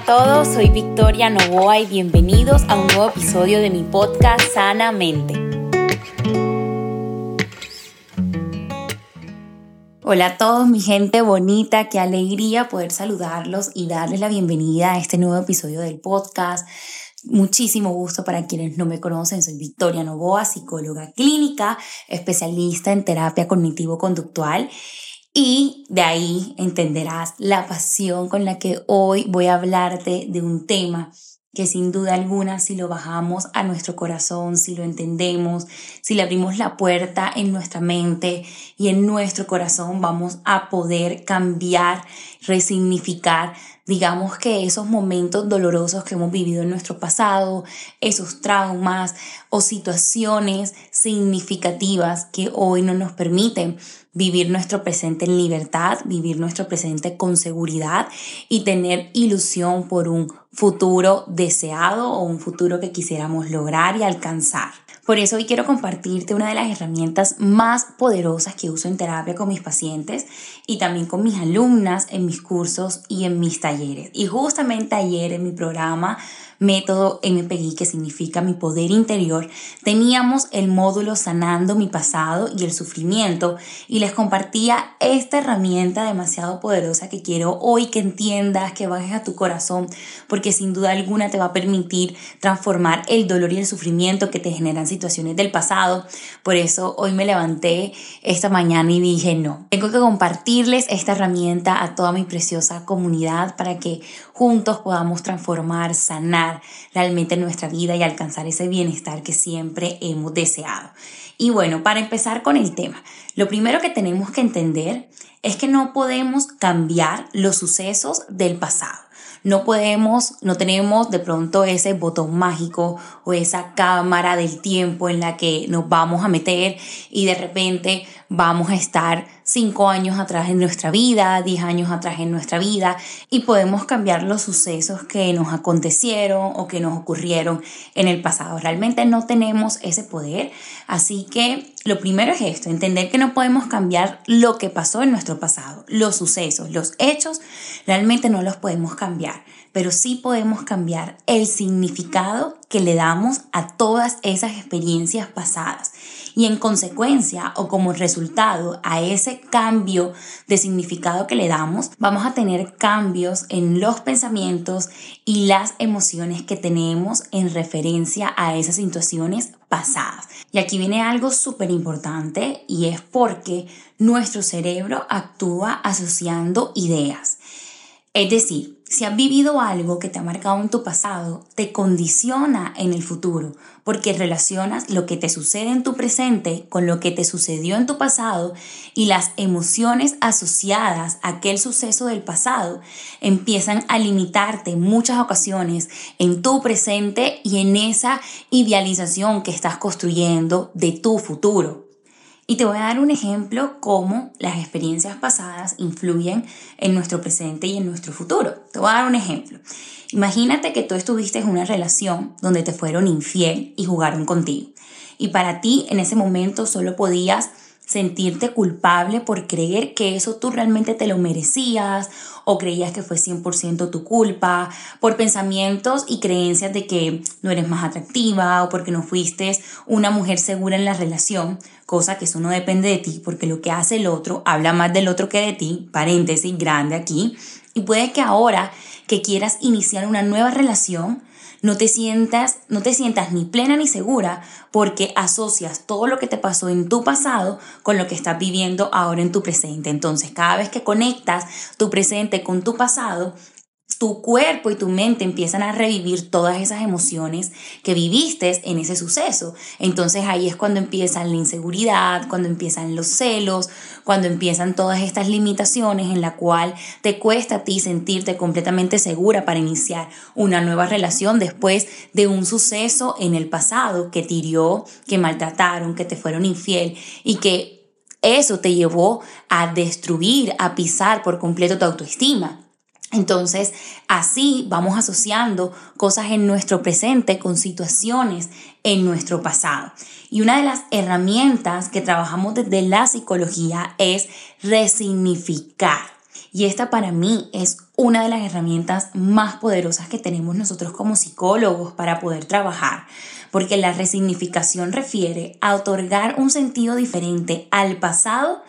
a todos, soy Victoria Novoa y bienvenidos a un nuevo episodio de mi podcast Sanamente. Hola a todos, mi gente bonita, qué alegría poder saludarlos y darles la bienvenida a este nuevo episodio del podcast. Muchísimo gusto para quienes no me conocen, soy Victoria Novoa, psicóloga clínica, especialista en terapia cognitivo-conductual y de ahí entenderás la pasión con la que hoy voy a hablarte de un tema que sin duda alguna si lo bajamos a nuestro corazón, si lo entendemos, si le abrimos la puerta en nuestra mente y en nuestro corazón, vamos a poder cambiar, resignificar, digamos que esos momentos dolorosos que hemos vivido en nuestro pasado, esos traumas o situaciones significativas que hoy no nos permiten vivir nuestro presente en libertad, vivir nuestro presente con seguridad y tener ilusión por un futuro deseado o un futuro que quisiéramos lograr y alcanzar. Por eso hoy quiero compartirte una de las herramientas más poderosas que uso en terapia con mis pacientes y también con mis alumnas en mis cursos y en mis talleres. Y justamente ayer en mi programa método MPI, que significa mi poder interior, teníamos el módulo Sanando mi pasado y el sufrimiento y les compartía esta herramienta demasiado poderosa que quiero hoy que entiendas, que bajes a tu corazón, porque sin duda alguna te va a permitir transformar el dolor y el sufrimiento que te generan situaciones del pasado. Por eso hoy me levanté esta mañana y dije, no, tengo que esta herramienta a toda mi preciosa comunidad para que juntos podamos transformar, sanar realmente nuestra vida y alcanzar ese bienestar que siempre hemos deseado. Y bueno, para empezar con el tema, lo primero que tenemos que entender es que no podemos cambiar los sucesos del pasado. No podemos, no tenemos de pronto ese botón mágico o esa cámara del tiempo en la que nos vamos a meter y de repente vamos a estar cinco años atrás en nuestra vida, diez años atrás en nuestra vida y podemos cambiar los sucesos que nos acontecieron o que nos ocurrieron en el pasado. Realmente no tenemos ese poder, así que lo primero es esto, entender que no podemos cambiar lo que pasó en nuestro pasado, los sucesos, los hechos, realmente no los podemos cambiar, pero sí podemos cambiar el significado que le damos a todas esas experiencias pasadas y en consecuencia o como resultado a ese cambio de significado que le damos, vamos a tener cambios en los pensamientos y las emociones que tenemos en referencia a esas situaciones pasadas. Y aquí viene algo súper importante y es porque nuestro cerebro actúa asociando ideas. Es decir, si has vivido algo que te ha marcado en tu pasado, te condiciona en el futuro, porque relacionas lo que te sucede en tu presente con lo que te sucedió en tu pasado y las emociones asociadas a aquel suceso del pasado empiezan a limitarte muchas ocasiones en tu presente y en esa idealización que estás construyendo de tu futuro. Y te voy a dar un ejemplo cómo las experiencias pasadas influyen en nuestro presente y en nuestro futuro. Te voy a dar un ejemplo. Imagínate que tú estuviste en una relación donde te fueron infiel y jugaron contigo. Y para ti en ese momento solo podías sentirte culpable por creer que eso tú realmente te lo merecías o creías que fue 100% tu culpa, por pensamientos y creencias de que no eres más atractiva o porque no fuiste una mujer segura en la relación, cosa que eso no depende de ti porque lo que hace el otro habla más del otro que de ti, paréntesis grande aquí, y puede que ahora que quieras iniciar una nueva relación, no te sientas, no te sientas ni plena ni segura porque asocias todo lo que te pasó en tu pasado con lo que estás viviendo ahora en tu presente. Entonces, cada vez que conectas tu presente con tu pasado, tu cuerpo y tu mente empiezan a revivir todas esas emociones que viviste en ese suceso. Entonces ahí es cuando empiezan la inseguridad, cuando empiezan los celos, cuando empiezan todas estas limitaciones en la cual te cuesta a ti sentirte completamente segura para iniciar una nueva relación después de un suceso en el pasado que te hirió, que maltrataron, que te fueron infiel y que eso te llevó a destruir, a pisar por completo tu autoestima. Entonces, así vamos asociando cosas en nuestro presente con situaciones en nuestro pasado. Y una de las herramientas que trabajamos desde la psicología es resignificar. Y esta para mí es una de las herramientas más poderosas que tenemos nosotros como psicólogos para poder trabajar, porque la resignificación refiere a otorgar un sentido diferente al pasado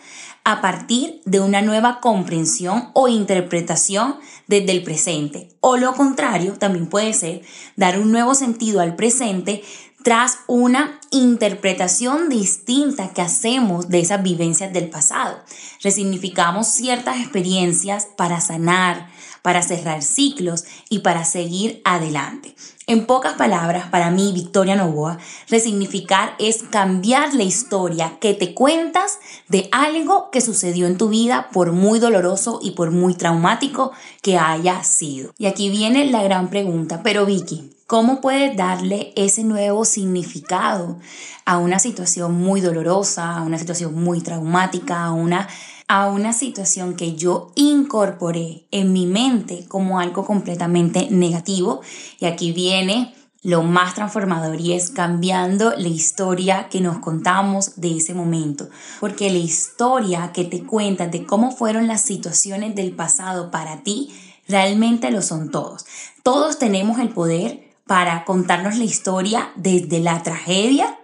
a partir de una nueva comprensión o interpretación desde el presente. O lo contrario, también puede ser dar un nuevo sentido al presente tras una interpretación distinta que hacemos de esas vivencias del pasado. Resignificamos ciertas experiencias para sanar, para cerrar ciclos y para seguir adelante. En pocas palabras, para mí, Victoria Novoa, resignificar es cambiar la historia que te cuentas de algo que sucedió en tu vida por muy doloroso y por muy traumático que haya sido. Y aquí viene la gran pregunta, pero Vicky, ¿Cómo puedes darle ese nuevo significado a una situación muy dolorosa, a una situación muy traumática, a una a una situación que yo incorporé en mi mente como algo completamente negativo. Y aquí viene lo más transformador y es cambiando la historia que nos contamos de ese momento. Porque la historia que te cuentas de cómo fueron las situaciones del pasado para ti, realmente lo son todos. Todos tenemos el poder para contarnos la historia desde la tragedia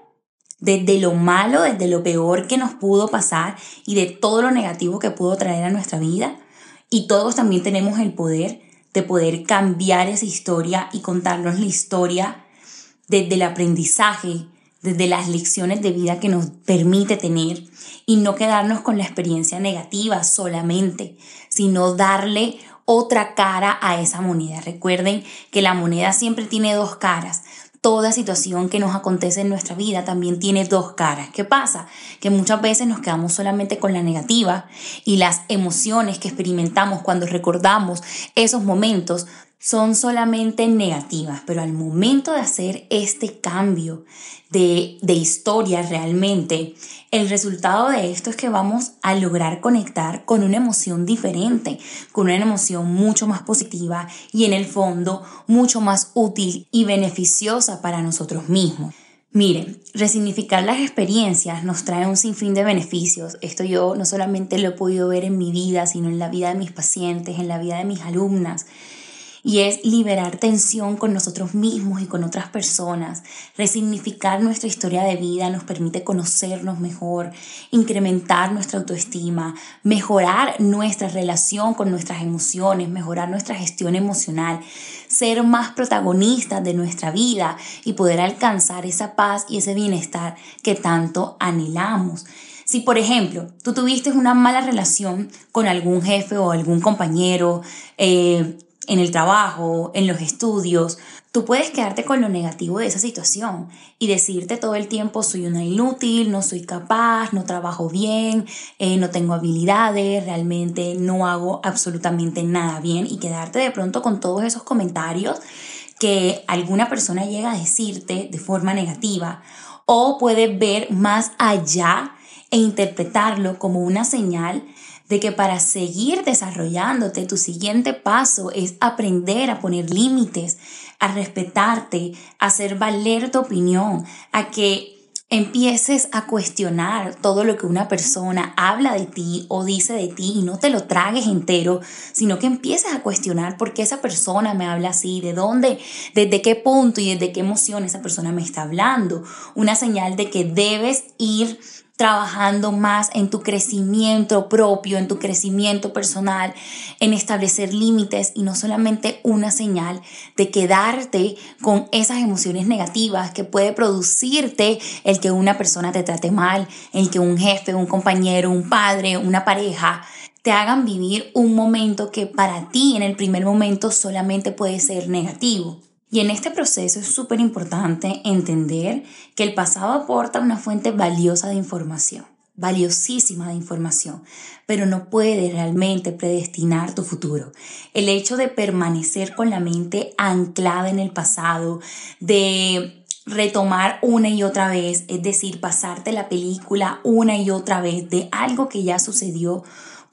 desde lo malo, desde lo peor que nos pudo pasar y de todo lo negativo que pudo traer a nuestra vida. Y todos también tenemos el poder de poder cambiar esa historia y contarnos la historia desde el aprendizaje, desde las lecciones de vida que nos permite tener y no quedarnos con la experiencia negativa solamente, sino darle otra cara a esa moneda. Recuerden que la moneda siempre tiene dos caras toda situación que nos acontece en nuestra vida también tiene dos caras. ¿Qué pasa? Que muchas veces nos quedamos solamente con la negativa y las emociones que experimentamos cuando recordamos esos momentos son solamente negativas, pero al momento de hacer este cambio de, de, historia realmente, el resultado de esto es que vamos a lograr conectar con una emoción diferente, con una emoción mucho más positiva y en el fondo mucho más útil y beneficiosa para nosotros mismos. Miren, resignificar las experiencias nos trae un sinfín de beneficios. Esto yo no solamente lo he podido ver en mi vida, sino en la vida de mis pacientes, en la vida de mis alumnas y es liberar tensión con nosotros mismos y con otras personas. Resignificar nuestra historia de vida nos permite conocernos mejor, incrementar nuestra autoestima, mejorar nuestra relación con nuestras emociones, mejorar nuestra gestión emocional, ser más protagonistas de nuestra vida y poder alcanzar esa paz y ese bienestar que tanto anhelamos. Si, por ejemplo, tú tuviste una mala relación con algún jefe o algún compañero, eh, en el trabajo, en los estudios, tú puedes quedarte con lo negativo de esa situación y decirte todo el tiempo soy una inútil, no soy capaz, no trabajo bien, eh, no tengo habilidades, realmente no hago absolutamente nada bien y quedarte de pronto con todos esos comentarios que alguna persona llega a decirte de forma negativa o puedes ver más allá e interpretarlo como una señal de que para seguir desarrollándote, tu siguiente paso es aprender a poner límites, a respetarte, a hacer valer tu opinión, a que empieces a cuestionar todo lo que una persona habla de ti o dice de ti y no te lo tragues entero, sino que empieces a cuestionar por qué esa persona me habla así, de dónde, desde qué punto y desde qué emoción esa persona me está hablando. Una señal de que debes ir trabajando más en tu crecimiento propio, en tu crecimiento personal, en establecer límites y no solamente una señal de quedarte con esas emociones negativas que puede producirte el que una persona te trate mal, el que un jefe, un compañero, un padre, una pareja te hagan vivir un momento que para ti en el primer momento solamente puede ser negativo. Y en este proceso es súper importante entender que el pasado aporta una fuente valiosa de información, valiosísima de información, pero no puede realmente predestinar tu futuro. El hecho de permanecer con la mente anclada en el pasado, de retomar una y otra vez, es decir, pasarte la película una y otra vez de algo que ya sucedió,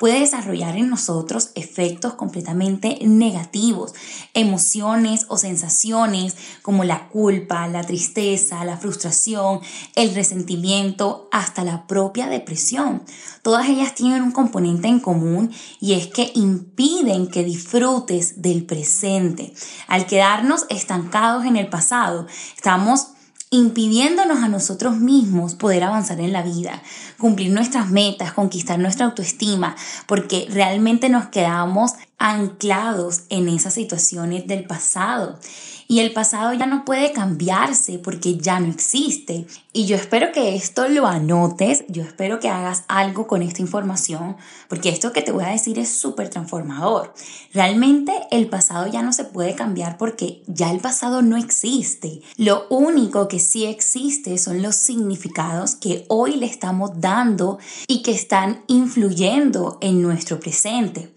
puede desarrollar en nosotros efectos completamente negativos, emociones o sensaciones como la culpa, la tristeza, la frustración, el resentimiento, hasta la propia depresión. Todas ellas tienen un componente en común y es que impiden que disfrutes del presente. Al quedarnos estancados en el pasado, estamos impidiéndonos a nosotros mismos poder avanzar en la vida, cumplir nuestras metas, conquistar nuestra autoestima, porque realmente nos quedamos anclados en esas situaciones del pasado y el pasado ya no puede cambiarse porque ya no existe. Y yo espero que esto lo anotes, yo espero que hagas algo con esta información, porque esto que te voy a decir es súper transformador. Realmente el pasado ya no se puede cambiar porque ya el pasado no existe. Lo único que sí existe son los significados que hoy le estamos dando y que están influyendo en nuestro presente.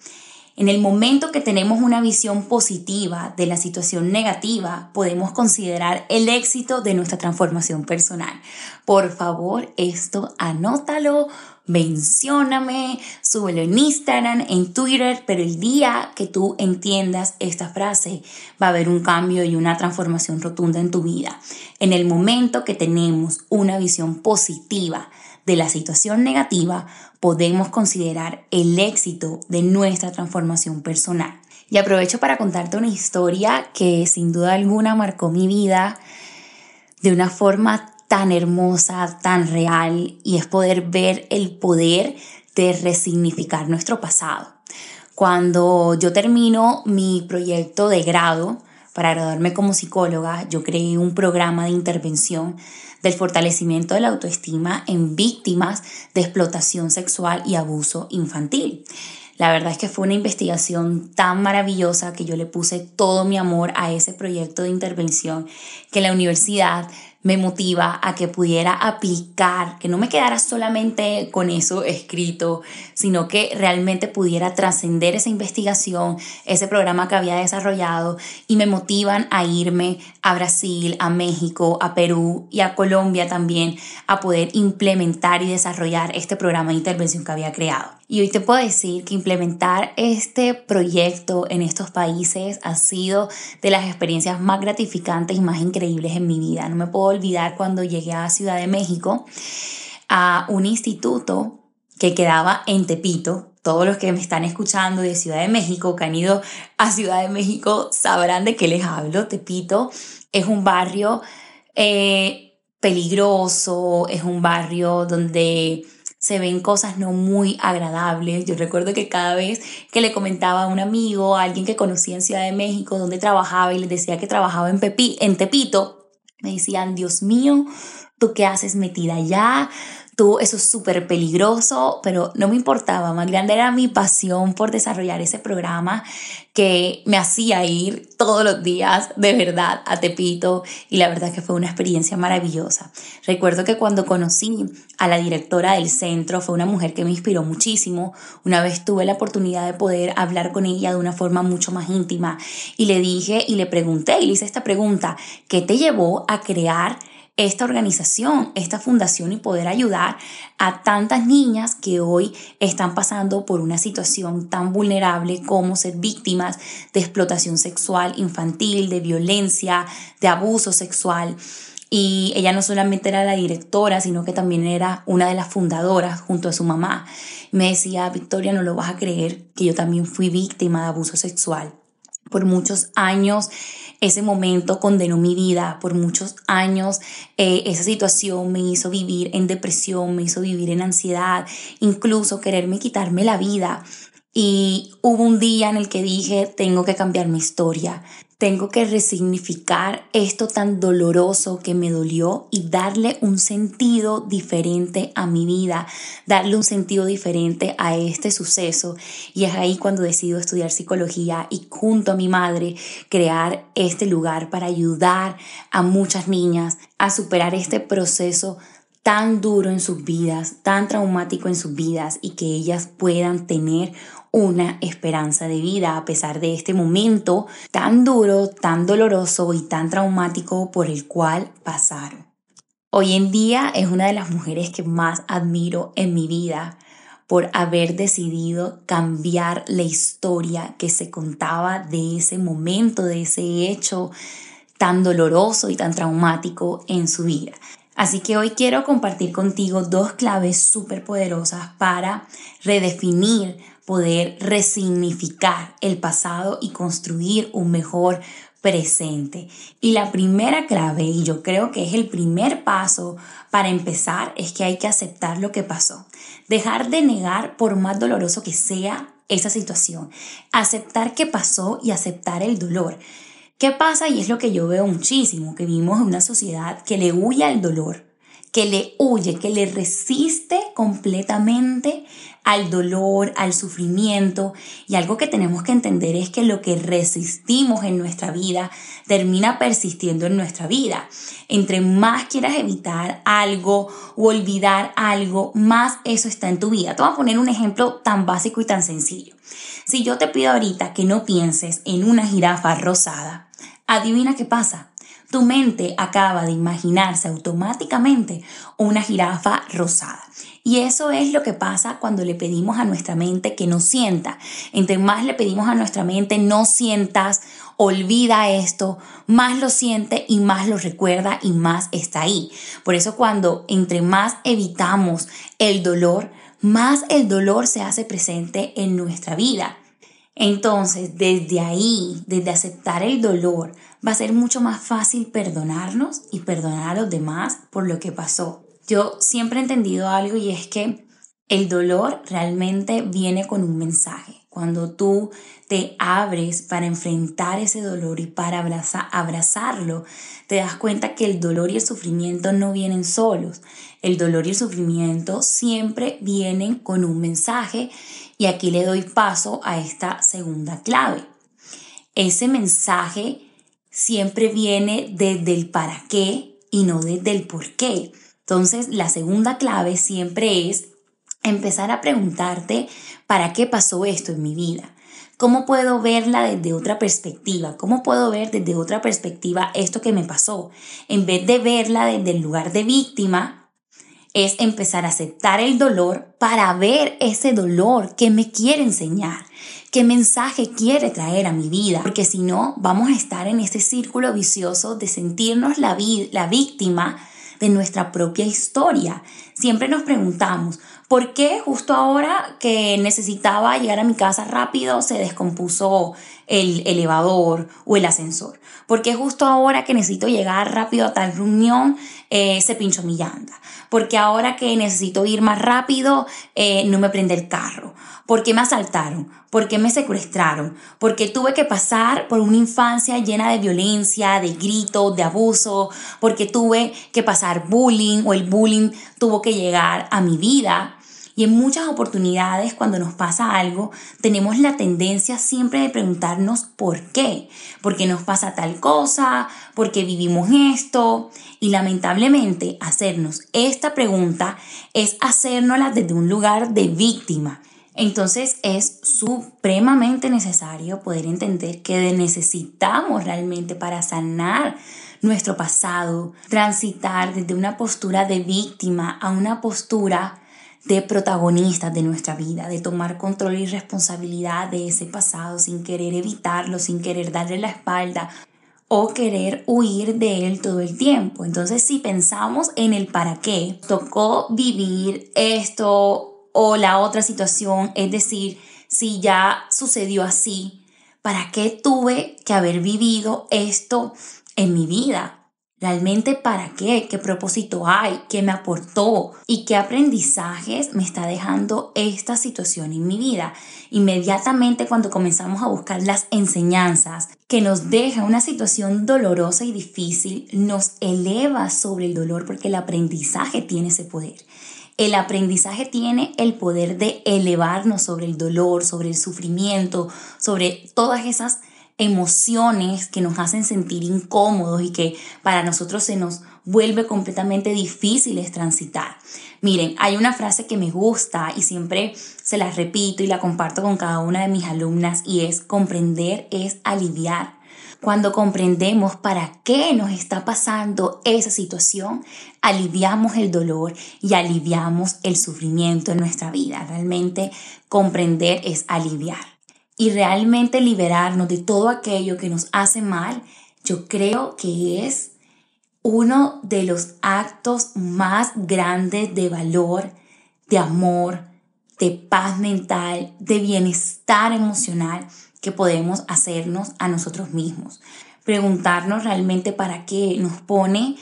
En el momento que tenemos una visión positiva de la situación negativa, podemos considerar el éxito de nuestra transformación personal. Por favor, esto anótalo, mencióname, súbelo en Instagram, en Twitter, pero el día que tú entiendas esta frase va a haber un cambio y una transformación rotunda en tu vida. En el momento que tenemos una visión positiva de la situación negativa, podemos considerar el éxito de nuestra transformación personal. Y aprovecho para contarte una historia que sin duda alguna marcó mi vida de una forma tan hermosa, tan real, y es poder ver el poder de resignificar nuestro pasado. Cuando yo termino mi proyecto de grado, para graduarme como psicóloga, yo creé un programa de intervención del fortalecimiento de la autoestima en víctimas de explotación sexual y abuso infantil. La verdad es que fue una investigación tan maravillosa que yo le puse todo mi amor a ese proyecto de intervención que la universidad me motiva a que pudiera aplicar, que no me quedara solamente con eso escrito, sino que realmente pudiera trascender esa investigación, ese programa que había desarrollado y me motivan a irme a Brasil, a México, a Perú y a Colombia también a poder implementar y desarrollar este programa de intervención que había creado. Y hoy te puedo decir que implementar este proyecto en estos países ha sido de las experiencias más gratificantes y más increíbles en mi vida. No me puedo olvidar cuando llegué a Ciudad de México a un instituto que quedaba en Tepito. Todos los que me están escuchando de Ciudad de México, que han ido a Ciudad de México, sabrán de qué les hablo. Tepito es un barrio eh, peligroso, es un barrio donde se ven cosas no muy agradables. Yo recuerdo que cada vez que le comentaba a un amigo, a alguien que conocía en Ciudad de México, donde trabajaba y les decía que trabajaba en, Pepi, en Tepito, me decían, Dios mío, ¿tú qué haces metida allá? Tú, eso es súper peligroso, pero no me importaba. Más grande era mi pasión por desarrollar ese programa que me hacía ir todos los días de verdad a Tepito y la verdad que fue una experiencia maravillosa. Recuerdo que cuando conocí a la directora del centro fue una mujer que me inspiró muchísimo. Una vez tuve la oportunidad de poder hablar con ella de una forma mucho más íntima y le dije y le pregunté y le hice esta pregunta, ¿qué te llevó a crear esta organización, esta fundación y poder ayudar a tantas niñas que hoy están pasando por una situación tan vulnerable como ser víctimas de explotación sexual infantil, de violencia, de abuso sexual. Y ella no solamente era la directora, sino que también era una de las fundadoras junto a su mamá. Me decía, Victoria, no lo vas a creer, que yo también fui víctima de abuso sexual. Por muchos años ese momento condenó mi vida por muchos años. Eh, esa situación me hizo vivir en depresión, me hizo vivir en ansiedad, incluso quererme quitarme la vida. Y hubo un día en el que dije, tengo que cambiar mi historia, tengo que resignificar esto tan doloroso que me dolió y darle un sentido diferente a mi vida, darle un sentido diferente a este suceso. Y es ahí cuando decido estudiar psicología y junto a mi madre crear este lugar para ayudar a muchas niñas a superar este proceso tan duro en sus vidas, tan traumático en sus vidas y que ellas puedan tener una esperanza de vida a pesar de este momento tan duro, tan doloroso y tan traumático por el cual pasaron. Hoy en día es una de las mujeres que más admiro en mi vida por haber decidido cambiar la historia que se contaba de ese momento, de ese hecho tan doloroso y tan traumático en su vida. Así que hoy quiero compartir contigo dos claves súper poderosas para redefinir, poder resignificar el pasado y construir un mejor presente. Y la primera clave, y yo creo que es el primer paso para empezar, es que hay que aceptar lo que pasó. Dejar de negar por más doloroso que sea esa situación. Aceptar que pasó y aceptar el dolor. ¿Qué pasa? Y es lo que yo veo muchísimo, que vivimos en una sociedad que le huye al dolor, que le huye, que le resiste completamente al dolor, al sufrimiento. Y algo que tenemos que entender es que lo que resistimos en nuestra vida termina persistiendo en nuestra vida. Entre más quieras evitar algo o olvidar algo, más eso está en tu vida. Te voy a poner un ejemplo tan básico y tan sencillo. Si yo te pido ahorita que no pienses en una jirafa rosada, Adivina qué pasa. Tu mente acaba de imaginarse automáticamente una jirafa rosada. Y eso es lo que pasa cuando le pedimos a nuestra mente que no sienta. Entre más le pedimos a nuestra mente no sientas, olvida esto, más lo siente y más lo recuerda y más está ahí. Por eso cuando entre más evitamos el dolor, más el dolor se hace presente en nuestra vida. Entonces, desde ahí, desde aceptar el dolor, va a ser mucho más fácil perdonarnos y perdonar a los demás por lo que pasó. Yo siempre he entendido algo y es que el dolor realmente viene con un mensaje. Cuando tú te abres para enfrentar ese dolor y para abrazarlo, te das cuenta que el dolor y el sufrimiento no vienen solos. El dolor y el sufrimiento siempre vienen con un mensaje y aquí le doy paso a esta segunda clave. Ese mensaje siempre viene desde el para qué y no desde el por qué. Entonces, la segunda clave siempre es empezar a preguntarte para qué pasó esto en mi vida. ¿Cómo puedo verla desde otra perspectiva? ¿Cómo puedo ver desde otra perspectiva esto que me pasó? En vez de verla desde el lugar de víctima, es empezar a aceptar el dolor para ver ese dolor que me quiere enseñar, qué mensaje quiere traer a mi vida, porque si no, vamos a estar en ese círculo vicioso de sentirnos la, la víctima de nuestra propia historia. Siempre nos preguntamos, ¿por qué justo ahora que necesitaba llegar a mi casa rápido se descompuso el elevador o el ascensor? ¿Por qué justo ahora que necesito llegar rápido a tal reunión eh, se pinchó mi llanta? porque ahora que necesito ir más rápido, eh, no me prende el carro. ¿Por qué me asaltaron? ¿Por qué me secuestraron? Porque tuve que pasar por una infancia llena de violencia, de gritos, de abuso, porque tuve que pasar bullying o el bullying tuvo que llegar a mi vida y en muchas oportunidades cuando nos pasa algo, tenemos la tendencia siempre de preguntarnos por qué. ¿Por qué nos pasa tal cosa? ¿Por qué vivimos esto? Y lamentablemente hacernos esta pregunta es hacérnosla desde un lugar de víctima. Entonces es supremamente necesario poder entender que necesitamos realmente para sanar nuestro pasado, transitar desde una postura de víctima a una postura de protagonistas de nuestra vida, de tomar control y responsabilidad de ese pasado sin querer evitarlo, sin querer darle la espalda o querer huir de él todo el tiempo. Entonces, si pensamos en el para qué, tocó vivir esto o la otra situación, es decir, si ya sucedió así, ¿para qué tuve que haber vivido esto en mi vida? ¿Realmente para qué? ¿Qué propósito hay? ¿Qué me aportó? ¿Y qué aprendizajes me está dejando esta situación en mi vida? Inmediatamente cuando comenzamos a buscar las enseñanzas que nos deja una situación dolorosa y difícil, nos eleva sobre el dolor porque el aprendizaje tiene ese poder. El aprendizaje tiene el poder de elevarnos sobre el dolor, sobre el sufrimiento, sobre todas esas emociones que nos hacen sentir incómodos y que para nosotros se nos vuelve completamente difíciles transitar. Miren, hay una frase que me gusta y siempre se la repito y la comparto con cada una de mis alumnas y es comprender es aliviar. Cuando comprendemos para qué nos está pasando esa situación, aliviamos el dolor y aliviamos el sufrimiento en nuestra vida. Realmente comprender es aliviar. Y realmente liberarnos de todo aquello que nos hace mal, yo creo que es uno de los actos más grandes de valor, de amor, de paz mental, de bienestar emocional que podemos hacernos a nosotros mismos. Preguntarnos realmente para qué nos pone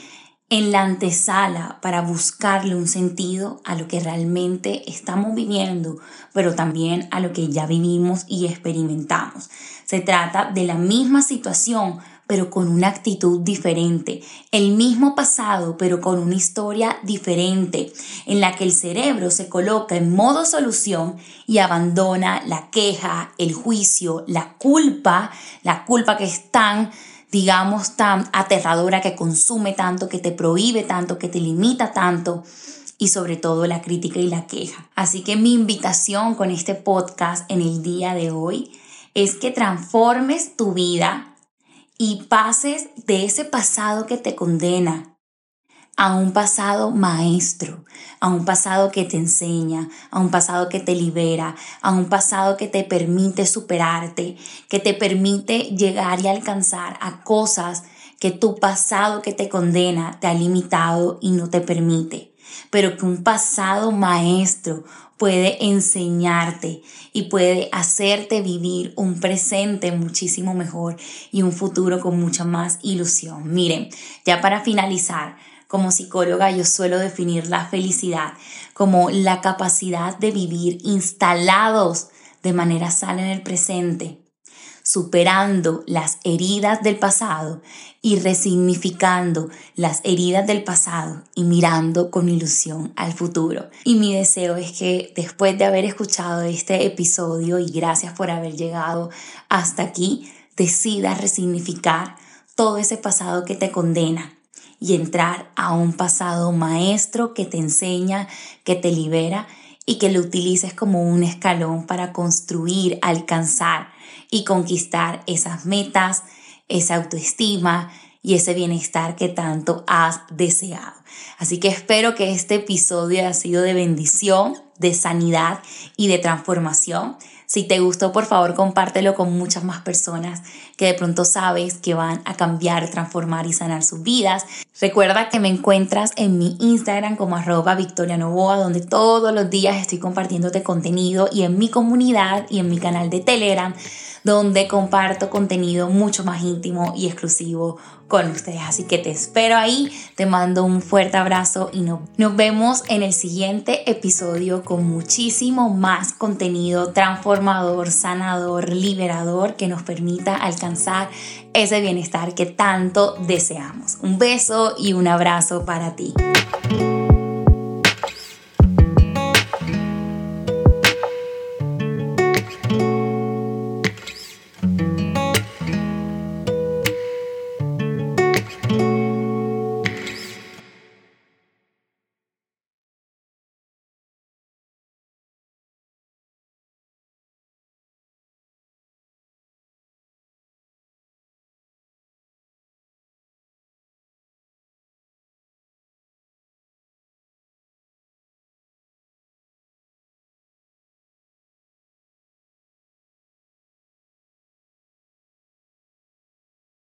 en la antesala para buscarle un sentido a lo que realmente estamos viviendo, pero también a lo que ya vivimos y experimentamos. Se trata de la misma situación, pero con una actitud diferente, el mismo pasado, pero con una historia diferente, en la que el cerebro se coloca en modo solución y abandona la queja, el juicio, la culpa, la culpa que es tan digamos, tan aterradora, que consume tanto, que te prohíbe tanto, que te limita tanto y sobre todo la crítica y la queja. Así que mi invitación con este podcast en el día de hoy es que transformes tu vida y pases de ese pasado que te condena a un pasado maestro, a un pasado que te enseña, a un pasado que te libera, a un pasado que te permite superarte, que te permite llegar y alcanzar a cosas que tu pasado que te condena te ha limitado y no te permite, pero que un pasado maestro puede enseñarte y puede hacerte vivir un presente muchísimo mejor y un futuro con mucha más ilusión. Miren, ya para finalizar, como psicóloga yo suelo definir la felicidad como la capacidad de vivir instalados de manera sana en el presente, superando las heridas del pasado y resignificando las heridas del pasado y mirando con ilusión al futuro. Y mi deseo es que después de haber escuchado este episodio y gracias por haber llegado hasta aquí, decidas resignificar todo ese pasado que te condena y entrar a un pasado maestro que te enseña, que te libera y que lo utilices como un escalón para construir, alcanzar y conquistar esas metas, esa autoestima y ese bienestar que tanto has deseado. Así que espero que este episodio haya sido de bendición, de sanidad y de transformación. Si te gustó, por favor, compártelo con muchas más personas que de pronto sabes que van a cambiar, transformar y sanar sus vidas. Recuerda que me encuentras en mi Instagram como arroba Victoria Novoa, donde todos los días estoy compartiéndote contenido y en mi comunidad y en mi canal de Telegram, donde comparto contenido mucho más íntimo y exclusivo con ustedes. Así que te espero ahí, te mando un fuerte abrazo y nos, nos vemos en el siguiente episodio con muchísimo más contenido transformador, sanador, liberador que nos permita alcanzar ese bienestar que tanto deseamos. Un beso y un abrazo para ti.